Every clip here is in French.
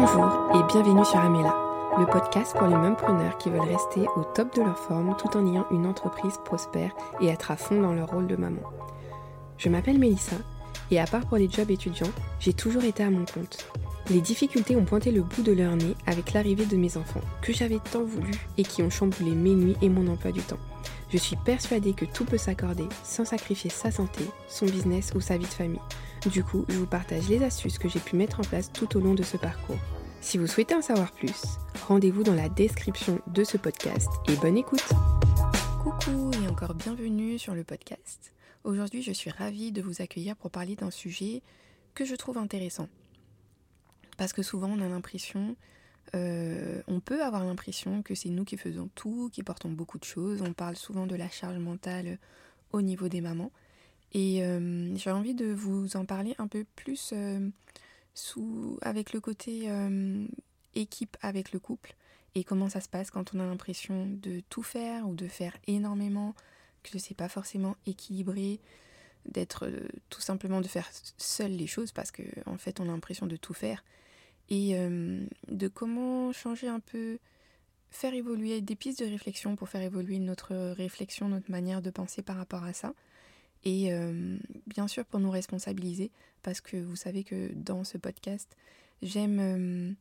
Bonjour et bienvenue sur Amela, le podcast pour les preneurs qui veulent rester au top de leur forme tout en ayant une entreprise prospère et être à fond dans leur rôle de maman. Je m'appelle Mélissa et à part pour les jobs étudiants, j'ai toujours été à mon compte. Les difficultés ont pointé le bout de leur nez avec l'arrivée de mes enfants, que j'avais tant voulu et qui ont chamboulé mes nuits et mon emploi du temps. Je suis persuadée que tout peut s'accorder sans sacrifier sa santé, son business ou sa vie de famille. Du coup, je vous partage les astuces que j'ai pu mettre en place tout au long de ce parcours. Si vous souhaitez en savoir plus, rendez-vous dans la description de ce podcast et bonne écoute Coucou et encore bienvenue sur le podcast. Aujourd'hui, je suis ravie de vous accueillir pour parler d'un sujet que je trouve intéressant. Parce que souvent, on a l'impression, euh, on peut avoir l'impression que c'est nous qui faisons tout, qui portons beaucoup de choses. On parle souvent de la charge mentale au niveau des mamans. Et euh, j'ai envie de vous en parler un peu plus euh, sous, avec le côté équipe avec le couple et comment ça se passe quand on a l'impression de tout faire ou de faire énormément, que c'est pas forcément équilibré, d'être tout simplement de faire seul les choses parce qu'en en fait on a l'impression de tout faire et euh, de comment changer un peu, faire évoluer des pistes de réflexion pour faire évoluer notre réflexion, notre manière de penser par rapport à ça. Et euh, bien sûr pour nous responsabiliser, parce que vous savez que dans ce podcast, j'aime euh,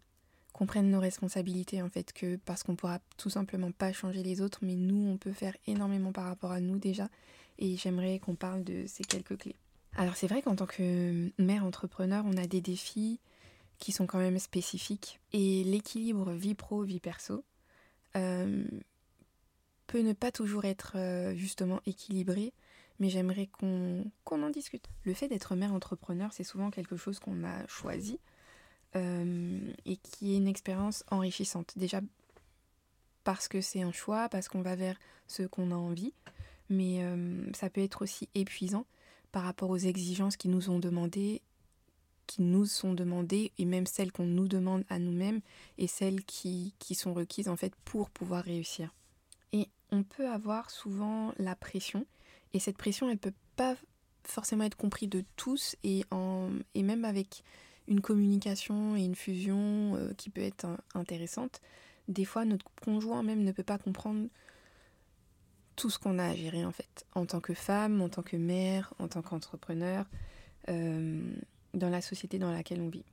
qu'on prenne nos responsabilités en fait, que parce qu'on pourra tout simplement pas changer les autres, mais nous on peut faire énormément par rapport à nous déjà. Et j'aimerais qu'on parle de ces quelques clés. Alors c'est vrai qu'en tant que mère entrepreneur, on a des défis qui sont quand même spécifiques. Et l'équilibre vie pro, vie perso euh, peut ne pas toujours être euh, justement équilibré, mais j'aimerais qu'on en discute. Le fait d'être mère entrepreneur, c'est souvent quelque chose qu'on a choisi euh, et qui est une expérience enrichissante. Déjà parce que c'est un choix, parce qu'on va vers ce qu'on a envie, mais ça peut être aussi épuisant par rapport aux exigences qui nous ont demandées qui nous sont demandées et même celles qu'on nous demande à nous-mêmes et celles qui, qui sont requises en fait pour pouvoir réussir. Et on peut avoir souvent la pression et cette pression elle peut pas forcément être comprise de tous et, même avec une communication et une fusion euh, qui peut être intéressante, des fois notre conjoint même ne peut pas comprendre tout ce qu'on a à gérer en fait, en tant que femme, en tant que mère, en tant qu'entrepreneur. Euh, dans la société dans laquelle on vit.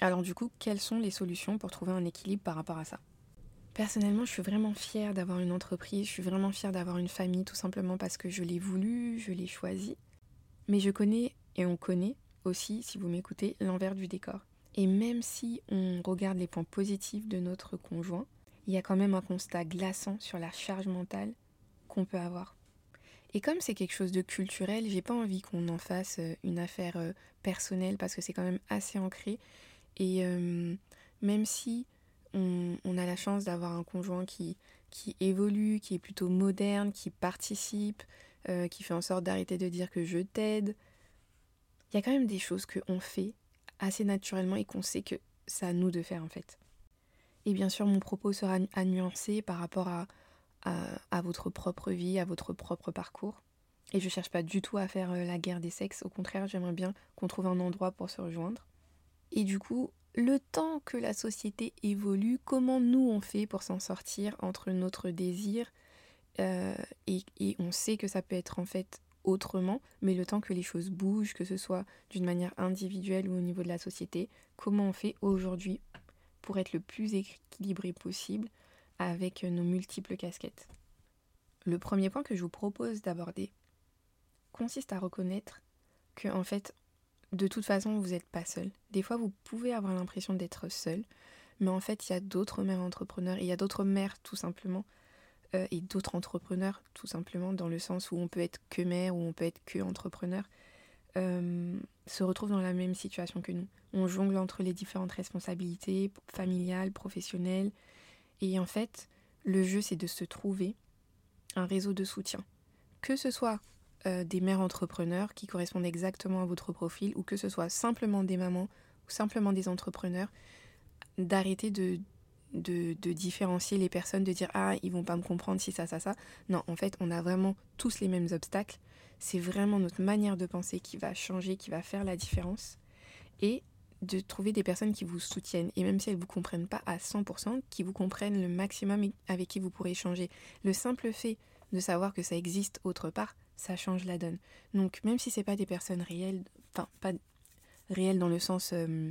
Alors du coup, quelles sont les solutions pour trouver un équilibre par rapport à ça? Personnellement, je suis vraiment fière d'avoir une entreprise, je suis vraiment fière d'avoir une famille, tout simplement parce que je l'ai voulu, je l'ai choisi. Mais je connais, et on connaît aussi, si vous m'écoutez, l'envers du décor. Et même si on regarde les points positifs de notre conjoint, il y a quand même un constat glaçant sur la charge mentale qu'on peut avoir. Et comme c'est quelque chose de culturel, j'ai pas envie qu'on en fasse euh, une affaire euh, personnelle parce que c'est quand même assez ancré. Et euh, même si on, a la chance d'avoir un conjoint qui, qui évolue, qui est plutôt moderne, qui participe, qui fait en sorte d'arrêter de dire que je t'aide, il y a quand même des choses qu'on fait assez naturellement et qu'on sait que c'est à nous de faire en fait. Et bien sûr, mon propos sera à nuancer par rapport à, à, votre propre vie, à votre propre parcours. Et je cherche pas du tout à faire euh, la guerre des sexes, au contraire, j'aimerais bien qu'on trouve un endroit pour se rejoindre. Et du coup, le temps que la société évolue, comment nous on fait pour s'en sortir entre notre désir euh, et, on sait que ça peut être en fait autrement, mais le temps que les choses bougent, que ce soit d'une manière individuelle ou au niveau de la société, comment on fait aujourd'hui pour être le plus équilibré possible avec nos multiples casquettes? Le premier point que je vous propose d'aborder consiste à reconnaître que en fait, de toute façon, vous n'êtes pas seul. Des fois, vous pouvez avoir l'impression d'être seul, mais en fait, il y a d'autres mères entrepreneurs, il y a d'autres mères tout simplement, euh, et d'autres entrepreneurs tout simplement, dans le sens où on peut être que mère ou on peut être que entrepreneur, euh, se retrouvent dans la même situation que nous. On jongle entre les différentes responsabilités familiales, professionnelles, et en fait, le jeu, c'est de se trouver un réseau de soutien. Que ce soit euh, des mères entrepreneurs qui correspondent exactement à votre profil, ou que ce soit simplement des mamans ou simplement des entrepreneurs, d'arrêter de, de, de, différencier les personnes, de dire ah ils vont pas me comprendre si ça ça ça. Non, en fait on a vraiment tous les mêmes obstacles. C'est vraiment notre manière de penser qui va changer, qui va faire la différence. Et de trouver des personnes qui vous soutiennent, et même si elles vous comprennent pas à 100%, qui vous comprennent le maximum avec qui vous pourrez échanger. Le simple fait de savoir que ça existe autre part, ça change la donne. Donc même si c'est pas des personnes réelles, enfin pas réelles dans le sens euh,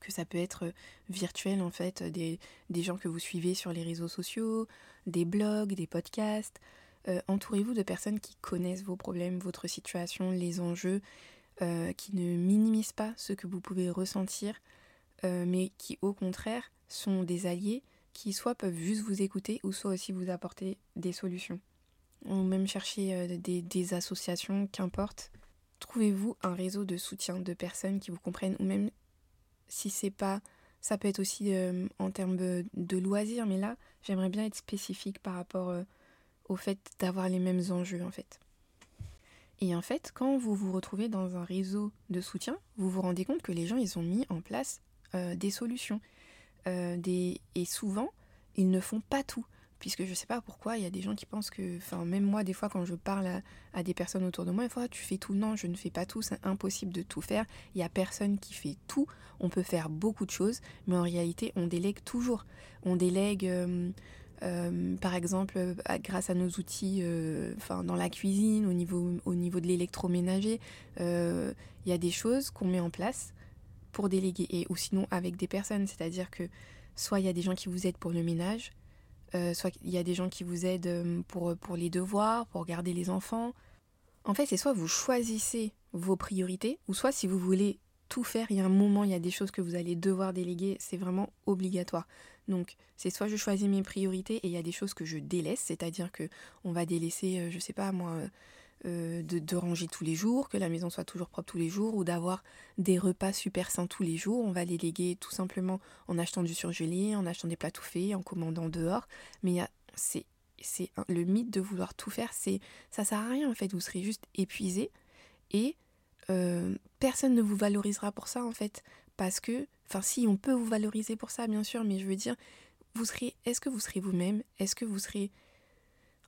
que ça peut être virtuel en fait, des, des, gens que vous suivez sur les réseaux sociaux, des blogs, des podcasts, euh, entourez-vous de personnes qui connaissent vos problèmes, votre situation, les enjeux, euh, qui ne minimisent pas ce que vous pouvez ressentir, mais qui au contraire sont des alliés qui soit peuvent juste vous écouter ou soit aussi vous apporter des solutions ou même chercher euh, des, associations, qu'importe. Trouvez-vous un réseau de soutien de personnes qui vous comprennent, ou même si c'est pas. Ça peut être aussi euh, en termes de, loisirs, mais là, j'aimerais bien être spécifique par rapport euh, au fait d'avoir les mêmes enjeux, en fait. Et en fait, quand vous vous retrouvez dans un réseau de soutien, vous vous rendez compte que les gens, ils ont mis en place des solutions. des... Et souvent, ils ne font pas tout puisque je sais pas pourquoi il y a des gens qui pensent que enfin même moi des fois quand je parle à, des personnes autour de moi une fois tu fais tout. Non je ne fais pas tout c'est impossible de tout faire. Il y a personne qui fait tout. On peut faire beaucoup de choses mais en réalité on délègue toujours. On délègue euh, euh, par exemple grâce à nos outils euh, dans la cuisine au niveau au niveau de l'électroménager il y a des choses qu'on met en place pour déléguer et ou sinon avec des personnes. C'est-à-dire que soit il y a des gens qui vous aident pour le ménage euh, soit il y a des gens qui vous aident euh, pour, pour les devoirs, pour garder les enfants. En fait, c'est soit vous choisissez vos priorités, ou soit si vous voulez tout faire, il y a un moment, il y a des choses que vous allez devoir déléguer, c'est vraiment obligatoire. Donc, c'est soit je choisis mes priorités et il y a des choses que je délaisse, c'est-à-dire que on va délaisser, euh, je sais pas moi, euh, de, ranger tous les jours, que la maison soit toujours propre tous les jours, ou d'avoir des repas super sains tous les jours. On va les léguer tout simplement en achetant du surgelé, en achetant des plats tout faits, en commandant dehors. Mais c'est le mythe de vouloir tout faire, c'est ça sert à rien en fait. Vous serez juste épuisé et euh, personne ne vous valorisera pour ça en fait, parce que, enfin si on peut vous valoriser pour ça bien sûr, mais je veux dire, vous serez, est-ce que vous serez vous-même, est-ce que vous serez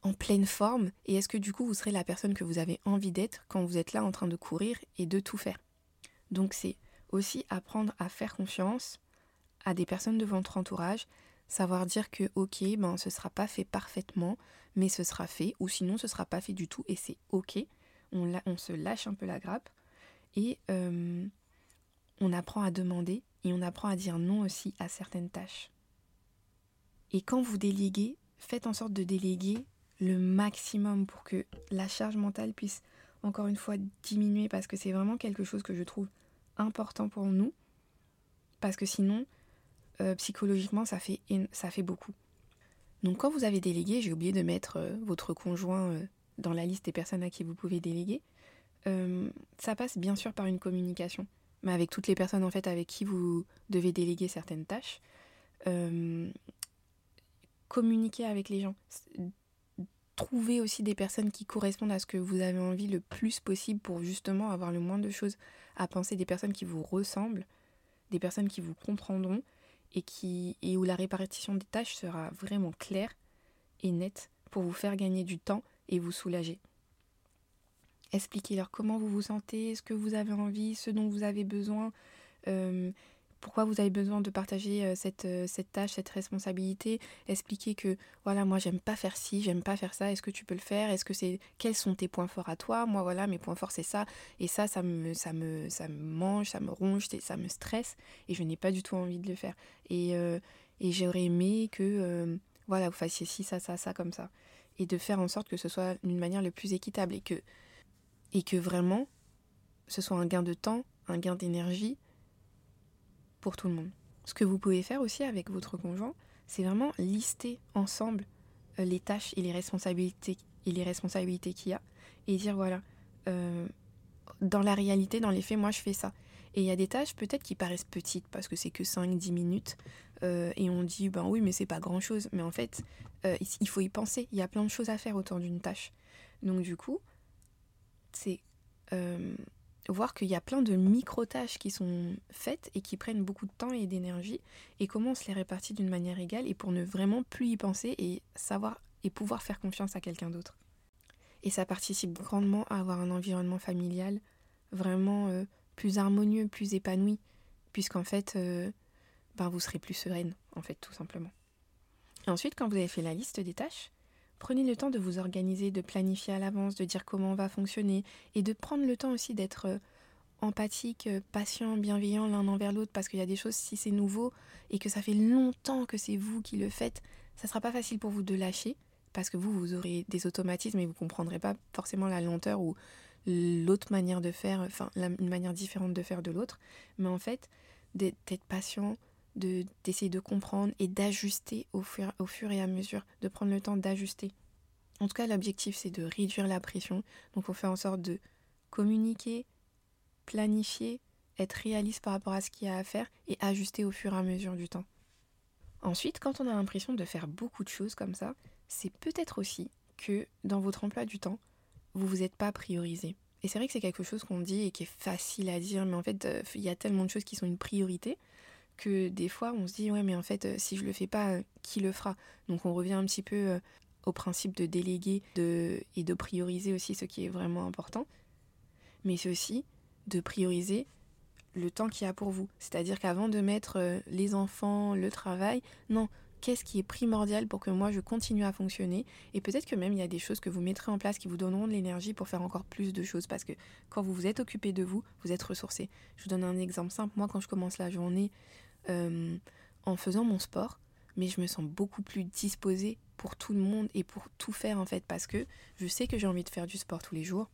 en pleine forme et est-ce que du coup vous serez la personne que vous avez envie d'être quand vous êtes là en train de courir et de tout faire? Donc c'est aussi apprendre à faire confiance à des personnes de votre entourage, savoir dire que ok, ben ce sera pas fait parfaitement, mais ce sera fait, ou sinon ce sera pas fait du tout et c'est ok. On, se lâche un peu la grappe et on apprend à demander et on apprend à dire non aussi à certaines tâches. Et quand vous déléguez, faites en sorte de déléguer le maximum pour que la charge mentale puisse encore une fois diminuer parce que c'est vraiment quelque chose que je trouve important pour nous parce que sinon euh, psychologiquement ça fait, ça fait beaucoup. Donc quand vous avez délégué, j'ai oublié de mettre euh, votre conjoint euh, dans la liste des personnes à qui vous pouvez déléguer, ça passe bien sûr par une communication, mais avec toutes les personnes en fait avec qui vous devez déléguer certaines tâches. communiquer avec les gens trouver aussi des personnes qui correspondent à ce que vous avez envie le plus possible pour justement avoir le moins de choses à penser, des personnes qui vous ressemblent, des personnes qui vous comprendront et, qui, et où la répartition des tâches sera vraiment claire et nette pour vous faire gagner du temps et vous soulager. Expliquez-leur comment vous vous sentez, ce que vous avez envie, ce dont vous avez besoin. Euh, pourquoi vous avez besoin de partager euh, cette, euh, cette tâche, cette responsabilité, expliquer que voilà, moi j'aime pas faire ci, j'aime pas faire ça, est-ce que tu peux le faire? Est-ce que c'est quels sont tes points forts à toi? Moi voilà, mes points forts c'est ça. Et ça ça me ça me ça me mange, ça me ronge, ça me stresse et je n'ai pas du tout envie de le faire. Et, euh, j'aurais aimé que voilà, vous fassiez ci ça ça ça comme ça. Et de faire en sorte que ce soit d'une manière le plus équitable et que et que vraiment ce soit un gain de temps, un gain d'énergie pour tout le monde. Ce que vous pouvez faire aussi avec votre conjoint, c'est vraiment lister ensemble euh, les tâches et les responsabilités et les responsabilités qu'il y a et dire voilà euh, dans la réalité dans les faits moi je fais ça. Et il y a des tâches peut-être qui paraissent petites parce que c'est que 5-10 minutes euh, et on dit ben oui mais c'est pas grand chose mais en fait il faut y penser. Il y a plein de choses à faire autour d'une tâche. Donc du coup c'est voir qu'il y a plein de micro-tâches qui sont faites et qui prennent beaucoup de temps et d'énergie, et comment on se les répartit d'une manière égale, et pour ne vraiment plus y penser et savoir et pouvoir faire confiance à quelqu'un d'autre. Et ça participe grandement à avoir un environnement familial vraiment euh, plus harmonieux, plus épanoui, puisqu'en fait, euh, ben, vous serez plus sereine, en fait, tout simplement. Et ensuite, quand vous avez fait la liste des tâches, prenez le temps de vous organiser, de planifier à l'avance, de dire comment on va fonctionner, et de prendre le temps aussi d'être euh, empathique, euh, patient, bienveillant l'un envers l'autre, parce qu'il y a des choses, si c'est nouveau, et que ça fait longtemps que c'est vous qui le faites, ça sera pas facile pour vous de lâcher, parce que vous, vous aurez des automatismes et vous comprendrez pas forcément la lenteur ou l'autre manière de faire, enfin une manière différente de faire de l'autre. Mais en fait, d'être patient, d'essayer de, comprendre et d'ajuster au fur, au fur et à mesure, de prendre le temps d'ajuster. En tout cas, l'objectif, c'est de réduire la pression. Donc, on fait en sorte de communiquer, planifier, être réaliste par rapport à ce qu'il y a à faire et ajuster au fur et à mesure du temps. Ensuite, quand on a l'impression de faire beaucoup de choses comme ça, c'est peut-être aussi que dans votre emploi du temps, vous vous êtes pas priorisé. Et c'est vrai que c'est quelque chose qu'on dit et qui est facile à dire, mais en fait, euh, il y a tellement de choses qui sont une priorité que des fois, on se dit, ouais, mais en fait, euh, si je le fais pas, euh, qui le fera? Donc on revient un petit peu au principe de déléguer de, et de prioriser aussi ce qui est vraiment important. Mais c'est aussi de prioriser le temps qu'il y a pour vous. C'est-à-dire qu'avant de mettre les enfants, le travail, non, qu'est-ce qui est primordial pour que moi je continue à fonctionner? Et peut-être que même il y a des choses que vous mettrez en place qui vous donneront de l'énergie pour faire encore plus de choses parce que quand vous vous êtes occupé de vous, vous êtes ressourcé. Je vous donne un exemple simple, moi quand je commence la journée euh, en faisant mon sport, mais je me sens beaucoup plus disposée pour tout le monde et pour tout faire en fait parce que je sais que j'ai envie de faire du sport tous les jours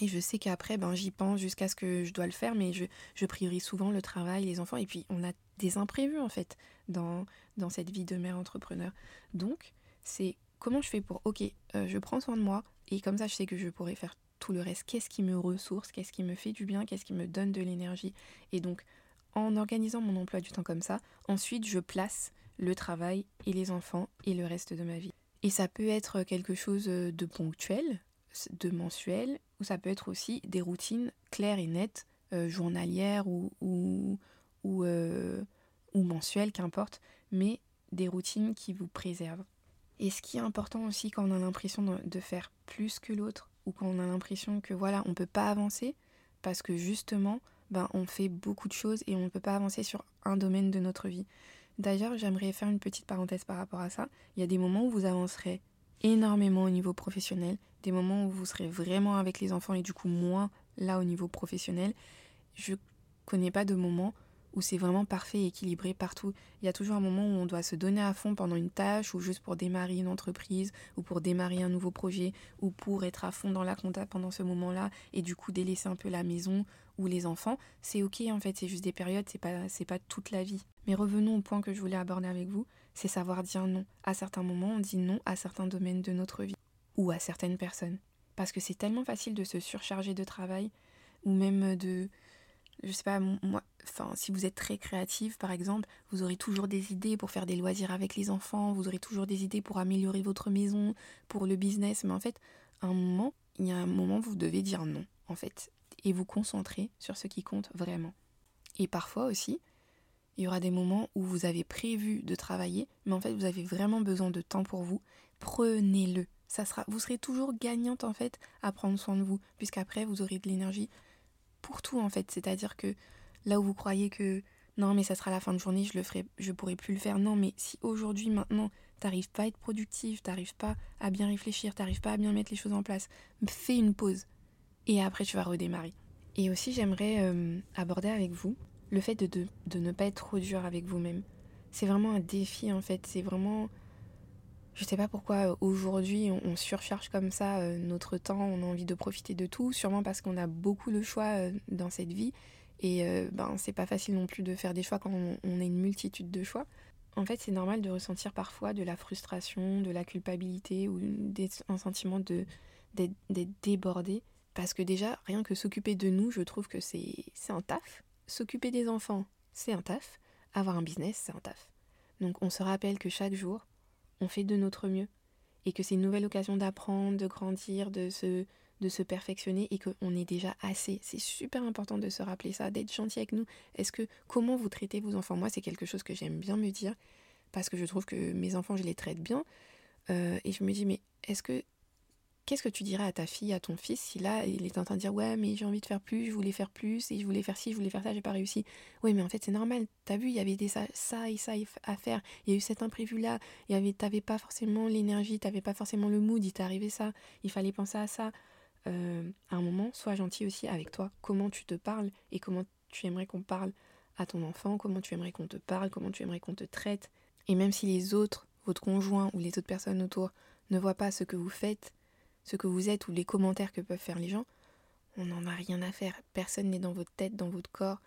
et je sais qu'après, ben, j'y pense jusqu'à ce que je dois le faire, mais je, priorise souvent le travail, les enfants, et puis on a des imprévus en fait dans, dans cette vie de mère entrepreneur. Donc, c'est comment je fais pour, ok, euh, je prends soin de moi, et comme ça je sais que je pourrais faire tout le reste. Qu'est-ce qui me ressource, qu'est-ce qui me fait du bien, qu'est-ce qui me donne de l'énergie? Et donc, en organisant mon emploi du temps comme ça, ensuite je place le travail et les enfants et le reste de ma vie. Et ça peut être quelque chose de ponctuel, de mensuel, ou ça peut être aussi des routines claires et nettes, euh, journalières ou, ou, ou, euh, ou mensuelles, qu'importe, mais des routines qui vous préservent. Et ce qui est important aussi quand on a l'impression de, faire plus que l'autre, ou quand on a l'impression que voilà, on ne peut pas avancer, parce que justement, ben, on fait beaucoup de choses et on ne peut pas avancer sur un domaine de notre vie. D'ailleurs, j'aimerais faire une petite parenthèse par rapport à ça. Il y a des moments où vous avancerez énormément au niveau professionnel, des moments où vous serez vraiment avec les enfants et du coup moins là au niveau professionnel. Je connais pas de moments où c'est vraiment parfait et équilibré partout. Il y a toujours un moment où on doit se donner à fond pendant une tâche ou juste pour démarrer une entreprise ou pour démarrer un nouveau projet ou pour être à fond dans la compta pendant ce moment-là et du coup délaisser un peu la maison ou les enfants. C'est ok en fait, c'est juste des périodes, c'est pas, c'est pas toute la vie. Mais revenons au point que je voulais aborder avec vous, c'est savoir dire non. À certains moments, on dit non à certains domaines de notre vie ou à certaines personnes. Parce que c'est tellement facile de se surcharger de travail ou même de. Je sais pas, moi, enfin, si vous êtes très créative par exemple, vous aurez toujours des idées pour faire des loisirs avec les enfants, vous aurez toujours des idées pour améliorer votre maison, pour le business, mais en fait, un moment, il y a un moment où vous devez dire non, en fait, et vous concentrer sur ce qui compte vraiment. Et parfois aussi, il y aura des moments où vous avez prévu de travailler, mais en fait vous avez vraiment besoin de temps pour vous. Prenez-le. Ça sera, vous serez toujours gagnante en fait à prendre soin de vous, puisqu'après vous aurez de l'énergie pour tout en fait. C'est-à-dire que là où vous croyez que non mais ça sera la fin de journée, je le ferai, je pourrai plus le faire. Non mais si aujourd'hui maintenant t'arrives pas à être productive, t'arrives pas à bien réfléchir, t'arrives pas à bien mettre les choses en place, fais une pause et après tu vas redémarrer. Et aussi j'aimerais euh, aborder avec vous le fait de, de, ne pas être trop dur avec vous-même. C'est vraiment un défi en fait. C'est vraiment. Je sais pas pourquoi euh, aujourd'hui on, surcharge comme ça euh, notre temps, on a envie de profiter de tout, sûrement parce qu'on a beaucoup de choix euh, dans cette vie. Et ben c'est pas facile non plus de faire des choix quand on, a une multitude de choix. En fait, c'est normal de ressentir parfois de la frustration, de la culpabilité ou un sentiment de d'être débordé. Parce que déjà, rien que s'occuper de nous, je trouve que c'est un taf s'occuper des enfants, c'est un taf. Avoir un business, c'est un taf. Donc on se rappelle que chaque jour, on fait de notre mieux et que c'est une nouvelle occasion d'apprendre, de grandir, de se, perfectionner et qu'on est déjà assez. C'est super important de se rappeler ça, d'être gentil avec nous. Est-ce que comment vous traitez vos enfants? Moi, c'est quelque chose que j'aime bien me dire parce que je trouve que mes enfants, je les traite bien. Euh, et je me dis, mais est-ce que qu'est-ce que tu dirais à ta fille, à ton fils, si là, il est en train de dire Ouais, mais j'ai envie de faire plus, je voulais faire plus, et je voulais faire ci, je voulais faire ça, j'ai pas réussi. Oui, mais en fait, c'est normal. T'as vu, il y avait des ça, ça et ça à faire. Il y a eu cet imprévu-là. T'avais pas forcément l'énergie, t'avais pas forcément le mood, il t'est arrivé ça. Il fallait penser à ça. Euh, à un moment, sois gentil aussi avec toi. Comment tu te parles et comment tu aimerais qu'on parle à ton enfant, comment tu aimerais qu'on te parle, comment tu aimerais qu'on te traite. Et même si les autres, votre conjoint ou les autres personnes autour, ne voient pas ce que vous faites, ce que vous êtes ou les commentaires que peuvent faire les gens, on n'en a rien à faire. Personne n'est dans votre tête, dans votre corps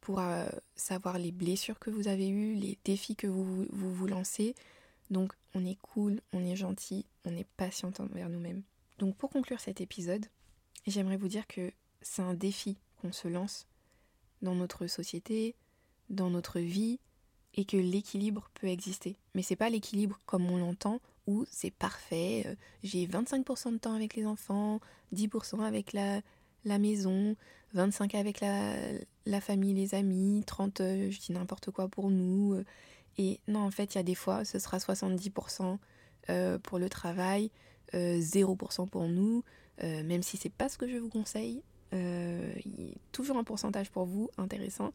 pour euh, savoir les blessures que vous avez eues, les défis que vous, vous vous lancez. Donc on est cool, on est gentil, on est patient envers nous-mêmes. Donc pour conclure cet épisode, j'aimerais vous dire que c'est un défi qu'on se lance dans notre société, dans notre vie, et que l'équilibre peut exister. Mais c'est pas l'équilibre comme on l'entend, c'est parfait, euh, j'ai 25% de temps avec les enfants, 10% avec la, maison, 25% avec la, famille, les amis, 30%, euh, je dis n'importe quoi pour nous. Euh. et non, en fait, il y a des fois, ce sera 70% pour le travail, 0% pour nous, même si c'est pas ce que je vous conseille. toujours un pourcentage pour vous intéressant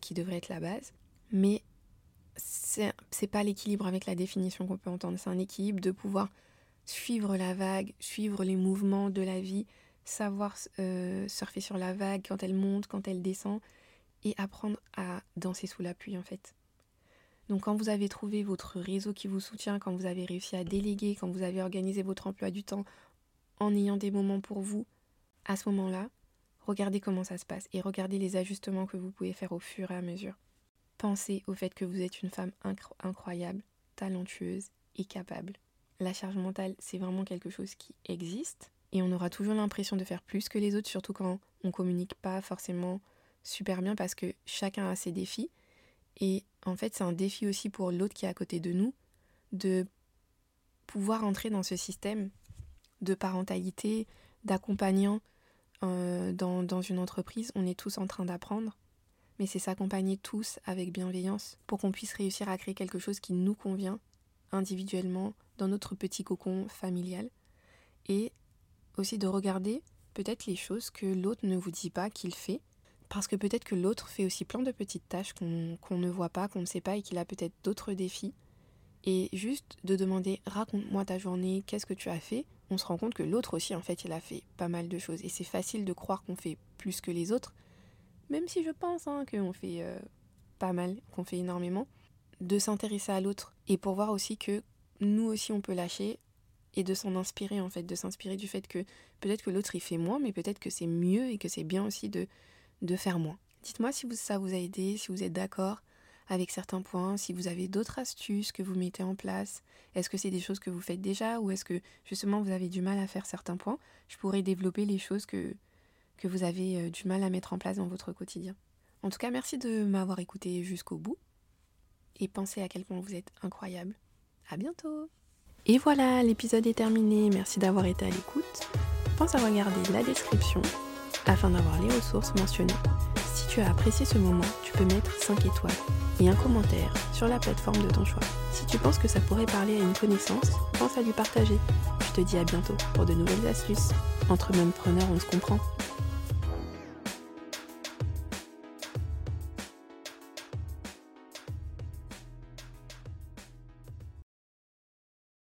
qui devrait être la base. Mais c'est pas l'équilibre avec la définition qu'on peut entendre, c'est un équilibre de pouvoir suivre la vague, suivre les mouvements de la vie, savoir euh, surfer sur la vague quand elle monte, quand elle descend, et apprendre à danser sous la pluie en fait. Donc quand vous avez trouvé votre réseau qui vous soutient, quand vous avez réussi à déléguer, quand vous avez organisé votre emploi du temps en ayant des moments pour vous, à ce moment-là, regardez comment ça se passe et regardez les ajustements que vous pouvez faire au fur et à mesure. Pensez au fait que vous êtes une femme incroyable, talentueuse et capable. La charge mentale, c'est vraiment quelque chose qui existe et on aura toujours l'impression de faire plus que les autres, surtout quand on communique pas forcément super bien parce que chacun a ses défis. Et en fait, c'est un défi aussi pour l'autre qui est à côté de nous de pouvoir entrer dans ce système de parentalité, d'accompagnant euh, dans, dans une entreprise. On est tous en train d'apprendre mais c'est s'accompagner tous avec bienveillance pour qu'on puisse réussir à créer quelque chose qui nous convient individuellement dans notre petit cocon familial et aussi de regarder peut-être les choses que l'autre ne vous dit pas qu'il fait parce que peut-être que l'autre fait aussi plein de petites tâches qu'on ne voit pas, qu'on ne sait pas et qu'il a peut-être d'autres défis. Et juste de demander raconte-moi ta journée, qu'est-ce que tu as fait, on se rend compte que l'autre aussi en fait il a fait pas mal de choses. Et c'est facile de croire qu'on fait plus que les autres, même si je pense hein, qu'on fait euh, pas mal, qu'on fait énormément, de s'intéresser à l'autre et pour voir aussi que nous aussi on peut lâcher et de s'en inspirer en fait, de s'inspirer du fait que peut-être que l'autre il fait moins, mais peut-être que c'est mieux et que c'est bien aussi de, de faire moins. Dites-moi si ça vous a aidé, si vous êtes d'accord avec certains points, si vous avez d'autres astuces que vous mettez en place. Est-ce que c'est des choses que vous faites déjà ou est-ce que justement vous avez du mal à faire certains points? Je pourrais développer les choses que, que vous avez euh, du mal à mettre en place dans votre quotidien. En tout cas, merci de m'avoir écouté jusqu'au bout et pensez à quel point vous êtes incroyable. À bientôt. Et voilà, l'épisode est terminé. Merci d'avoir été à l'écoute. Pense à regarder la description afin d'avoir les ressources mentionnées. Si tu as apprécié ce moment, tu peux mettre 5 étoiles et un commentaire sur la plateforme de ton choix. Si tu penses que ça pourrait parler à une connaissance, pense à lui partager. Je te dis à bientôt pour de nouvelles astuces. Entre mêmes preneurs, on se comprend.